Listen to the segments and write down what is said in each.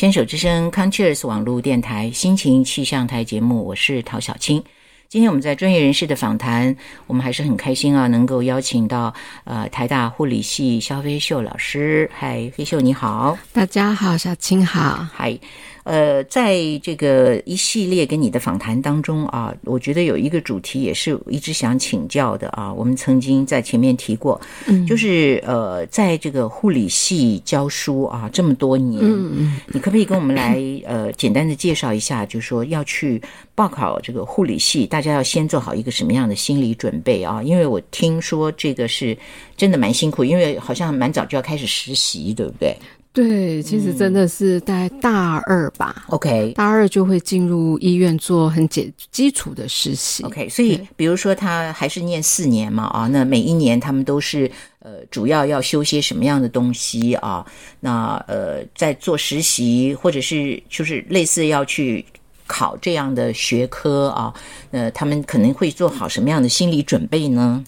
牵手之声 c o n c h e r s 网络电台心情气象台节目，我是陶小青。今天我们在专业人士的访谈，我们还是很开心啊，能够邀请到呃台大护理系肖飞秀老师。嗨，飞秀你好，大家好，小青好，嗨。呃，在这个一系列跟你的访谈当中啊，我觉得有一个主题也是一直想请教的啊。我们曾经在前面提过，嗯，就是呃，在这个护理系教书啊这么多年，嗯嗯，你可不可以跟我们来 呃简单的介绍一下，就是说要去报考这个护理系，大家要先做好一个什么样的心理准备啊？因为我听说这个是真的蛮辛苦，因为好像蛮早就要开始实习，对不对？对，其实真的是在大二吧，OK，大二就会进入医院做很简基础的实习，OK。所以，比如说他还是念四年嘛，啊，那每一年他们都是呃，主要要修些什么样的东西啊？那呃，在做实习或者是就是类似要去考这样的学科啊，呃，他们可能会做好什么样的心理准备呢？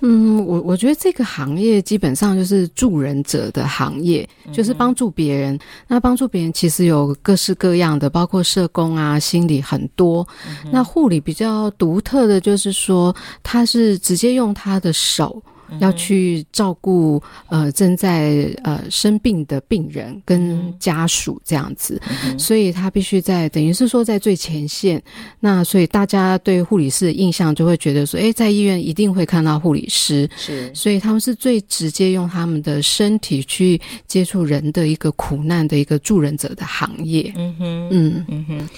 嗯，我我觉得这个行业基本上就是助人者的行业，就是帮助别人。那帮助别人其实有各式各样的，包括社工啊、心理很多。那护理比较独特的就是说，他是直接用他的手。要去照顾呃正在呃生病的病人跟家属这样子，所以他必须在等于是说在最前线。那所以大家对护理师的印象就会觉得说，哎，在医院一定会看到护理师，是，所以他们是最直接用他们的身体去接触人的一个苦难的一个助人者的行业。嗯哼，嗯嗯哼，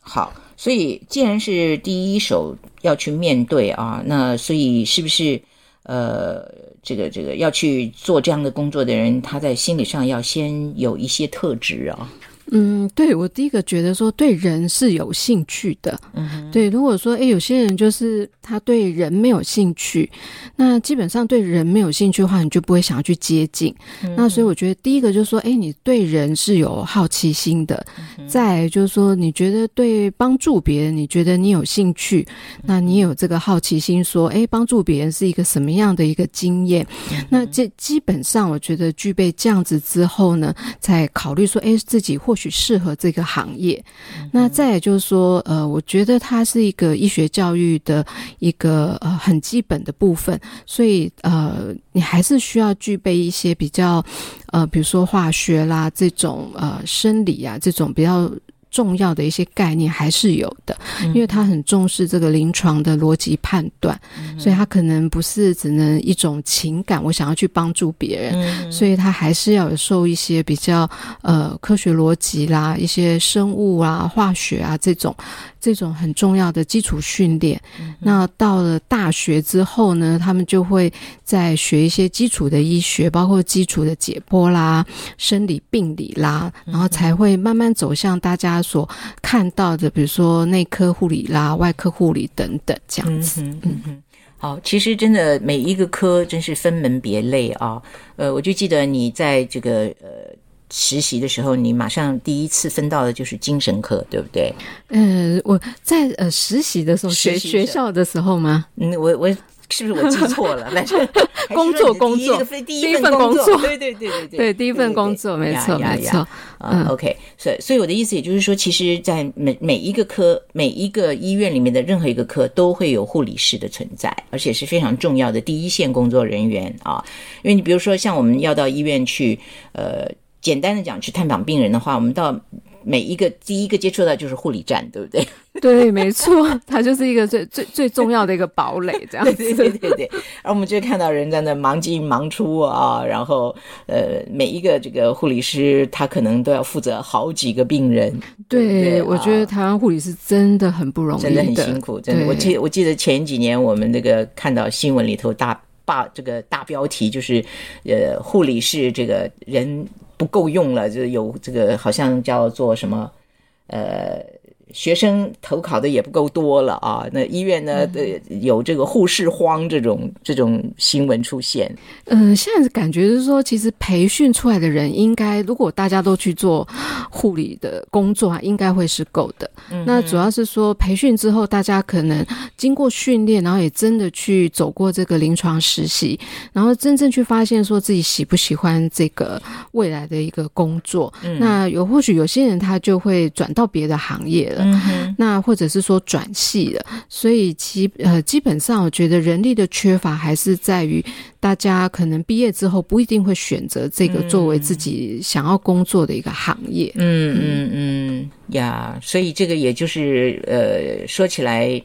好，所以既然是第一手要去面对啊，那所以是不是？呃，这个这个要去做这样的工作的人，他在心理上要先有一些特质啊。嗯，对我第一个觉得说对人是有兴趣的。嗯，对，如果说哎，有些人就是他对人没有兴趣，那基本上对人没有兴趣的话，你就不会想要去接近。那所以我觉得第一个就是说，哎，你对人是有好奇心的。再就是说，你觉得对帮助别人，你觉得你有兴趣，那你有这个好奇心，说哎，帮助别人是一个什么样的一个经验？那这基本上我觉得具备这样子之后呢，再考虑说，哎，自己或许。适合这个行业，那再也就是说，呃，我觉得它是一个医学教育的一个呃很基本的部分，所以呃，你还是需要具备一些比较呃，比如说化学啦这种呃生理啊这种比较。重要的一些概念还是有的，因为他很重视这个临床的逻辑判断，所以他可能不是只能一种情感，我想要去帮助别人，所以他还是要有受一些比较呃科学逻辑啦、一些生物啊、化学啊这种。这种很重要的基础训练，那到了大学之后呢，他们就会再学一些基础的医学，包括基础的解剖啦、生理病理啦，然后才会慢慢走向大家所看到的，比如说内科护理啦、外科护理等等这样子。嗯哼，好，其实真的每一个科真是分门别类啊。呃，我就记得你在这个呃。实习的时候，你马上第一次分到的就是精神科，对不对？呃，我在呃实习的时候，学学校的时候吗？嗯，我我是不是我记错了？但是 工作工作第一份工作，对对对对对，对第一份工作没错没错。嗯，OK，所以所以我的意思也就是说，其实，在每每一个科、每一个医院里面的任何一个科，都会有护理师的存在，而且是非常重要的第一线工作人员啊。因为你比如说，像我们要到医院去，呃。简单的讲，去探访病人的话，我们到每一个第一个接触到就是护理站，对不对？对，没错，它就是一个最最最重要的一个堡垒，这样子。对对对对。而我们就看到人在那忙进忙出啊，然后呃，每一个这个护理师他可能都要负责好几个病人。对，我觉得台湾护理师真的很不容易，真的很辛苦。真的，我记我记得前几年我们那个看到新闻里头大把这个大标题就是，呃，护理是这个人。不够用了，就是有这个好像叫做什么，呃，学生投考的也不够多了啊。那医院呢，呃，有这个护士荒这种这种新闻出现。嗯，现在感觉是说，其实培训出来的人，应该如果大家都去做护理的工作啊，应该会是够的。嗯那主要是说，培训之后，大家可能经过训练，然后也真的去走过这个临床实习，然后真正去发现说自己喜不喜欢这个未来的一个工作。嗯那有或许有些人他就会转到别的行业了。那或者是说转系了，所以其呃基本上我觉得人力的缺乏还是在于大家可能毕业之后不一定会选择这个作为自己想要工作的一个行业。嗯嗯嗯呀，所以这个也就是呃说起来，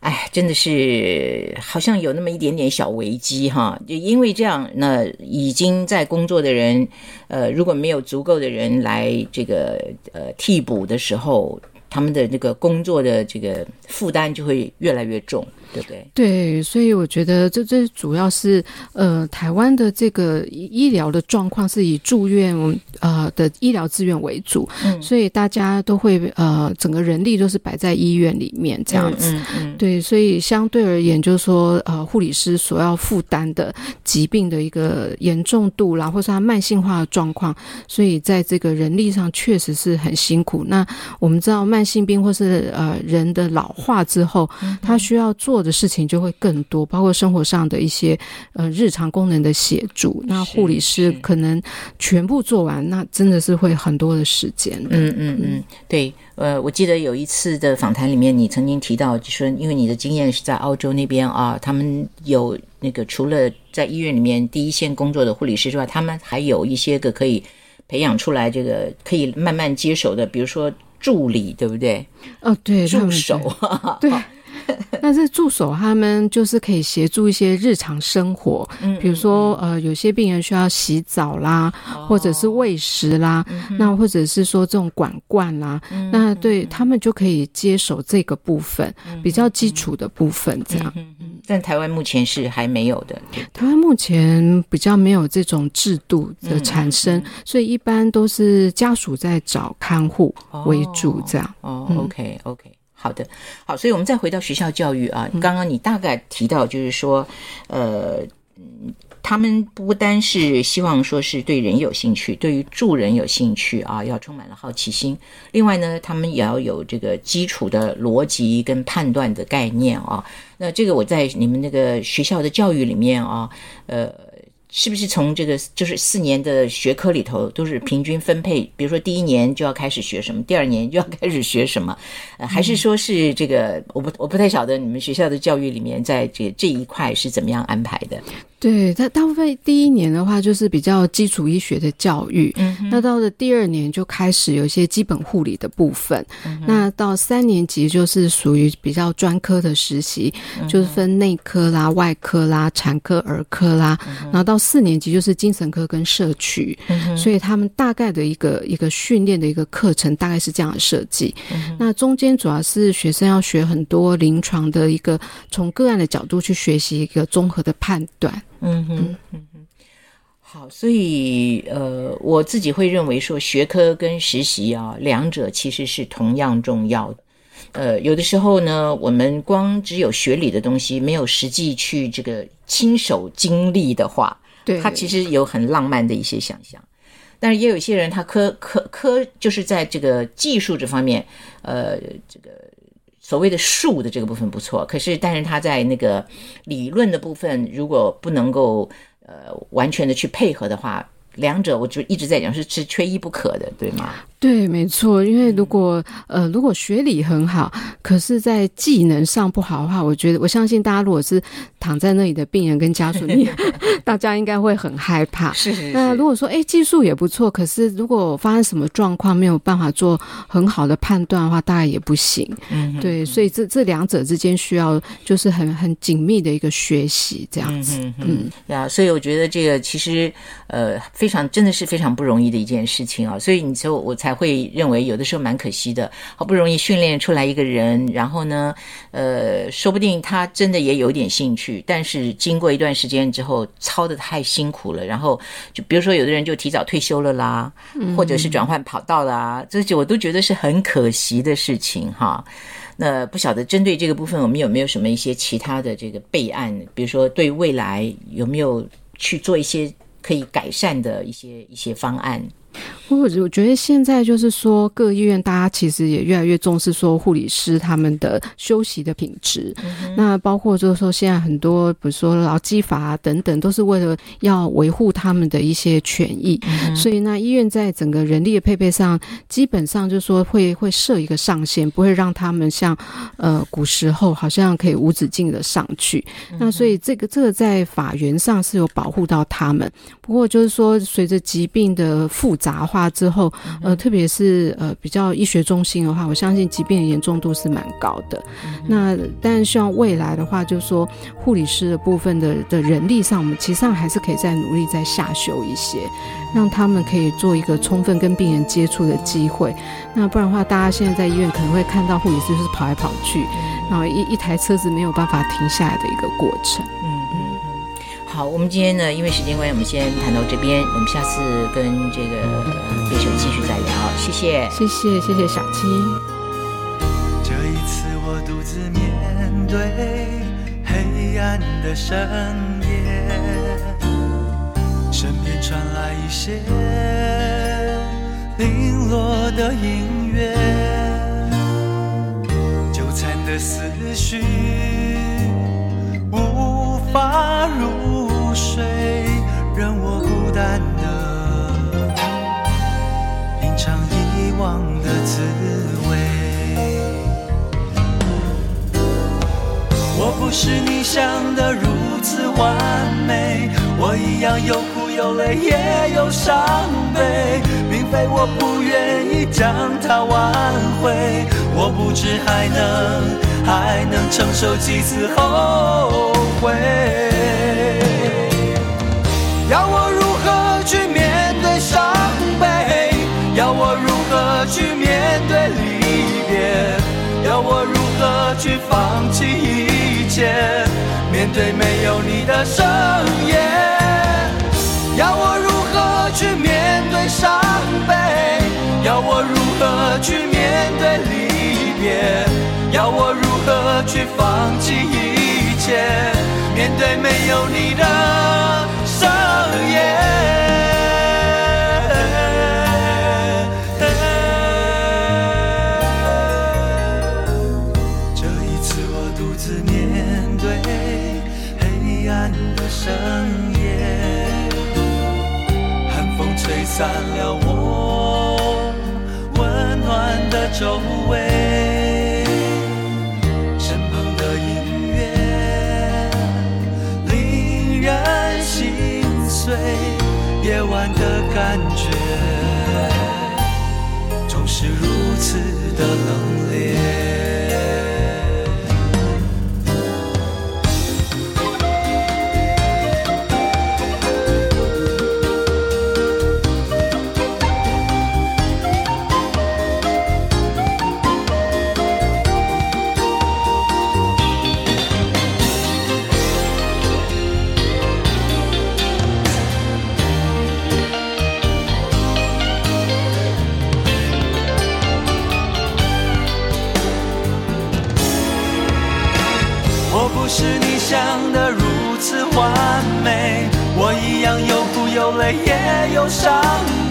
哎，真的是好像有那么一点点小危机哈。就因为这样，那已经在工作的人，呃，如果没有足够的人来这个呃替补的时候。他们的那个工作的这个负担就会越来越重。对不对？对，所以我觉得这这主要是呃，台湾的这个医疗的状况是以住院呃的医疗资源为主，嗯，所以大家都会呃，整个人力都是摆在医院里面这样子，嗯嗯，对，所以相对而言，就是说呃，护理师所要负担的疾病的一个严重度啦，或是他慢性化的状况，所以在这个人力上确实是很辛苦。那我们知道慢性病或是呃人的老化之后，他需要做。的事情就会更多，包括生活上的一些呃日常功能的协助。那护理师可能全部做完，那真的是会很多的时间。嗯嗯嗯，对。呃，我记得有一次的访谈里面，你曾经提到，就说因为你的经验是在澳洲那边啊，他们有那个除了在医院里面第一线工作的护理师之外，他们还有一些个可以培养出来，这个可以慢慢接手的，比如说助理，对不对？哦，对，助手，对。那这助手他们就是可以协助一些日常生活，嗯，比如说呃，有些病人需要洗澡啦，或者是喂食啦，那或者是说这种管灌啦，那对他们就可以接手这个部分，比较基础的部分这样。但台湾目前是还没有的，台湾目前比较没有这种制度的产生，所以一般都是家属在找看护为主这样。哦，OK OK。好的，好，所以我们再回到学校教育啊。刚刚你大概提到，就是说，呃，他们不单是希望说是对人有兴趣，对于助人有兴趣啊，要充满了好奇心。另外呢，他们也要有这个基础的逻辑跟判断的概念啊。那这个我在你们那个学校的教育里面啊，呃。是不是从这个就是四年的学科里头都是平均分配？比如说第一年就要开始学什么，第二年就要开始学什么？呃，还是说是这个？我不我不太晓得你们学校的教育里面在这这一块是怎么样安排的？对，他大部分第一年的话就是比较基础医学的教育，嗯，那到了第二年就开始有一些基本护理的部分，那到三年级就是属于比较专科的实习，就是分内科啦、外科啦、产科、儿科啦，然后到四年级就是精神科跟社区，所以他们大概的一个一个训练的一个课程大概是这样的设计。那中间主要是学生要学很多临床的一个从个案的角度去学习一个综合的判断。嗯哼，嗯哼，好，所以呃，我自己会认为说，学科跟实习啊，两者其实是同样重要的。呃，有的时候呢，我们光只有学理的东西，没有实际去这个亲手经历的话，对，他其实有很浪漫的一些想象。但是也有一些人，他科科科就是在这个技术这方面，呃，这个。所谓的术的这个部分不错，可是但是他在那个理论的部分，如果不能够呃完全的去配合的话，两者我就一直在讲是是缺一不可的，对吗？对，没错，因为如果呃，如果学理很好，可是在技能上不好的话，我觉得我相信大家如果是躺在那里的病人跟家属，你 大家应该会很害怕。是是。那如果说哎技术也不错，可是如果发生什么状况没有办法做很好的判断的话，大概也不行。嗯。对，所以这这两者之间需要就是很很紧密的一个学习这样子。嗯嗯。呀，所以我觉得这个其实呃非常。常真的是非常不容易的一件事情啊。所以你说我才会认为有的时候蛮可惜的，好不容易训练出来一个人，然后呢，呃，说不定他真的也有点兴趣，但是经过一段时间之后，操的太辛苦了，然后就比如说有的人就提早退休了啦，或者是转换跑道啦，这些我都觉得是很可惜的事情哈。那不晓得针对这个部分，我们有没有什么一些其他的这个备案？比如说对未来有没有去做一些可以改善的一些一些方案？我我觉得现在就是说，各医院大家其实也越来越重视说护理师他们的休息的品质。那包括就是说，现在很多比如说劳基法等等，都是为了要维护他们的一些权益。所以那医院在整个人力的配备上，基本上就是说会会设一个上限，不会让他们像呃古时候好像可以无止境的上去。那所以这个这个在法源上是有保护到他们。不过就是说，随着疾病的复杂化之后，呃，特别是呃比较医学中心的话，我相信疾病的严重度是蛮高的。那但是希望未来的话，就是说护理师的部分的的人力上，我们其实上还是可以再努力再下修一些，让他们可以做一个充分跟病人接触的机会。那不然的话，大家现在在医院可能会看到护理师就是跑来跑去，然后一一台车子没有办法停下来的一个过程。好，我们今天呢，因为时间关系，我们先谈到这边。我们下次跟这个对手继续再聊。谢谢，谢谢，谢谢小七。这一次我独自面对黑暗的深夜，身边传来一些零落的音乐，纠缠的思绪无法入。谁任我孤单的品尝遗忘的滋味。我不是你想的如此完美，我一样有苦有泪也有伤悲，并非我不愿意将它挽回，我不知还能还能承受几次后悔。如何去面对离别？要我如何去放弃一切，面对没有你的深夜？要我如何去面对伤悲？要我如何去面对离别？要我如何去放弃一切，面对没有你的？深夜，夜晚的感觉，总是如此的冷冽。伤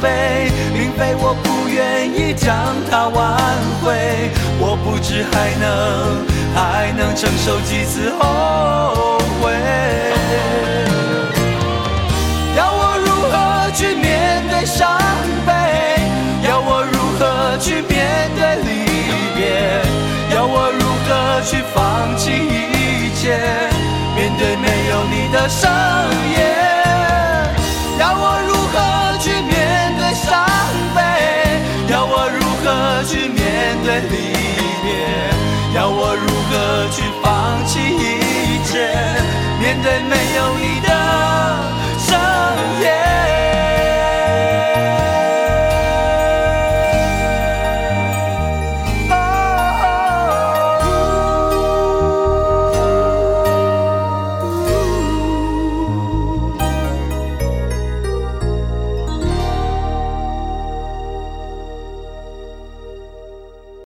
悲，并非我不愿意将它挽回，我不知还能还能承受几次后悔。要我如何去面对伤悲？要我如何去面对离别？要我如何去放弃一切？面对没有你的深离别？要我如何去放弃一切？面对没有你。